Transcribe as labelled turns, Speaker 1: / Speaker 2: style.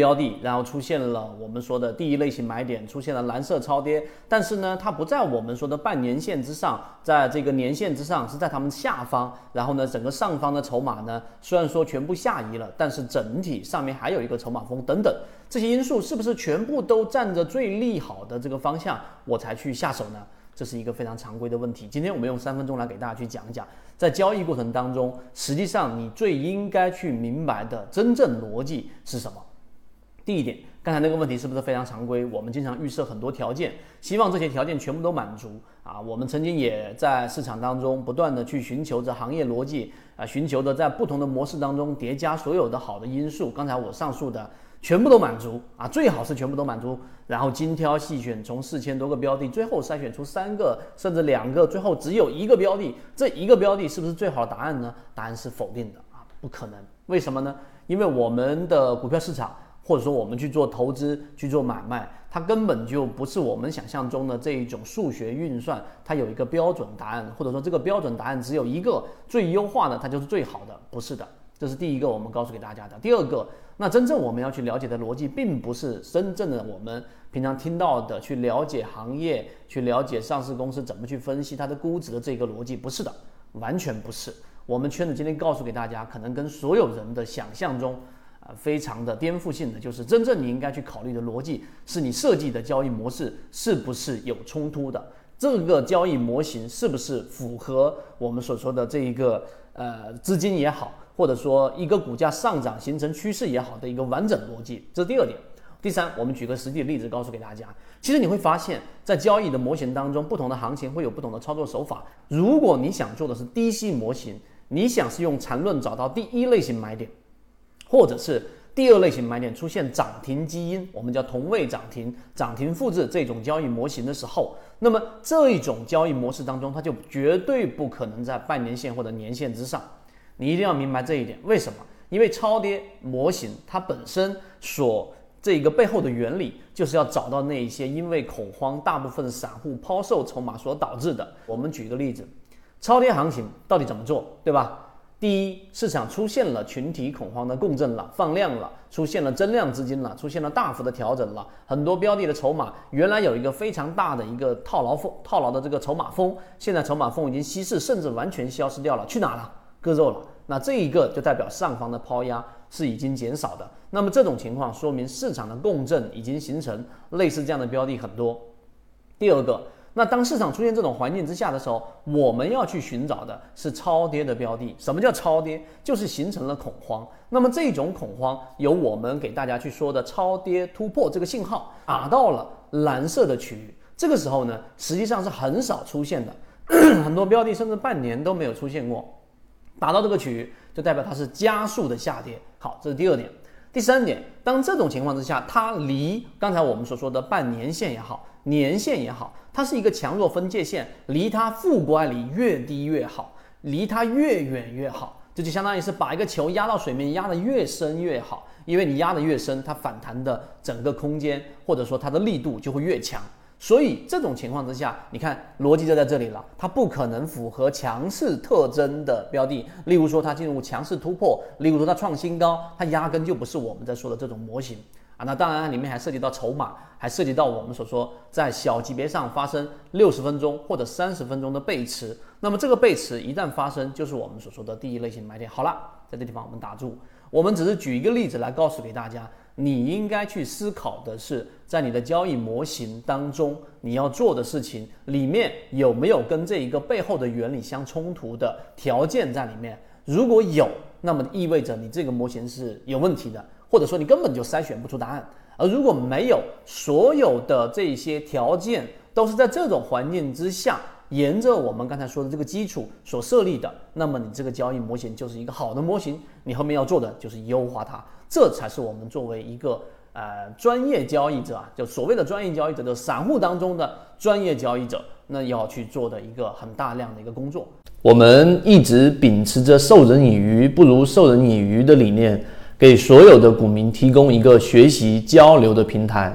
Speaker 1: 标的，然后出现了我们说的第一类型买点，出现了蓝色超跌，但是呢，它不在我们说的半年线之上，在这个年线之上，是在它们下方。然后呢，整个上方的筹码呢，虽然说全部下移了，但是整体上面还有一个筹码峰等等，这些因素是不是全部都站着最利好的这个方向，我才去下手呢？这是一个非常常规的问题。今天我们用三分钟来给大家去讲一讲，在交易过程当中，实际上你最应该去明白的真正逻辑是什么。第一点，刚才那个问题是不是非常常规？我们经常预设很多条件，希望这些条件全部都满足啊。我们曾经也在市场当中不断的去寻求着行业逻辑啊，寻求着在不同的模式当中叠加所有的好的因素。刚才我上述的全部都满足啊，最好是全部都满足，然后精挑细选，从四千多个标的，最后筛选出三个甚至两个，最后只有一个标的，这一个标的是不是最好的答案呢？答案是否定的啊，不可能。为什么呢？因为我们的股票市场。或者说我们去做投资、去做买卖，它根本就不是我们想象中的这一种数学运算，它有一个标准答案，或者说这个标准答案只有一个最优化的，它就是最好的，不是的。这是第一个我们告诉给大家的。第二个，那真正我们要去了解的逻辑，并不是真正的我们平常听到的去了解行业、去了解上市公司怎么去分析它的估值的这个逻辑，不是的，完全不是。我们圈子今天告诉给大家，可能跟所有人的想象中。啊非常的颠覆性的，就是真正你应该去考虑的逻辑，是你设计的交易模式是不是有冲突的？这个交易模型是不是符合我们所说的这一个呃资金也好，或者说一个股价上涨形成趋势也好的一个完整逻辑？这是第二点。第三，我们举个实际的例子告诉给大家，其实你会发现在交易的模型当中，不同的行情会有不同的操作手法。如果你想做的是低吸模型，你想是用缠论找到第一类型买点。或者是第二类型买点出现涨停基因，我们叫同位涨停、涨停复制这种交易模型的时候，那么这一种交易模式当中，它就绝对不可能在半年线或者年线之上。你一定要明白这一点。为什么？因为超跌模型它本身所这个背后的原理，就是要找到那一些因为恐慌，大部分散户抛售筹码所导致的。我们举一个例子，超跌行情到底怎么做，对吧？第一，市场出现了群体恐慌的共振了，放量了，出现了增量资金了，出现了大幅的调整了，很多标的的筹码原来有一个非常大的一个套牢风，套牢的这个筹码峰，现在筹码峰已经稀释，甚至完全消失掉了，去哪了？割肉了。那这一个就代表上方的抛压是已经减少的。那么这种情况说明市场的共振已经形成，类似这样的标的很多。第二个。那当市场出现这种环境之下的时候，我们要去寻找的是超跌的标的。什么叫超跌？就是形成了恐慌。那么这种恐慌由我们给大家去说的超跌突破这个信号打到了蓝色的区域。这个时候呢，实际上是很少出现的，很多标的甚至半年都没有出现过。打到这个区域，就代表它是加速的下跌。好，这是第二点。第三点，当这种情况之下，它离刚才我们所说的半年线也好。年线也好，它是一个强弱分界线，离它负乖离越低越好，离它越远越好。这就相当于是把一个球压到水面，压得越深越好，因为你压得越深，它反弹的整个空间或者说它的力度就会越强。所以这种情况之下，你看逻辑就在这里了，它不可能符合强势特征的标的，例如说它进入强势突破，例如说它创新高，它压根就不是我们在说的这种模型。啊，那当然，里面还涉及到筹码，还涉及到我们所说在小级别上发生六十分钟或者三十分钟的背驰。那么这个背驰一旦发生，就是我们所说的第一类型买点。好了，在这地方我们打住。我们只是举一个例子来告诉给大家，你应该去思考的是，在你的交易模型当中，你要做的事情里面有没有跟这一个背后的原理相冲突的条件在里面。如果有，那么意味着你这个模型是有问题的。或者说你根本就筛选不出答案，而如果没有所有的这些条件都是在这种环境之下，沿着我们刚才说的这个基础所设立的，那么你这个交易模型就是一个好的模型。你后面要做的就是优化它，这才是我们作为一个呃专业交易者啊，就所谓的专业交易者的散户当中的专业交易者，那要去做的一个很大量的一个工作。我们一直秉持着授人以鱼不如授人以渔的理念。给所有的股民提供一个学习交流的平台。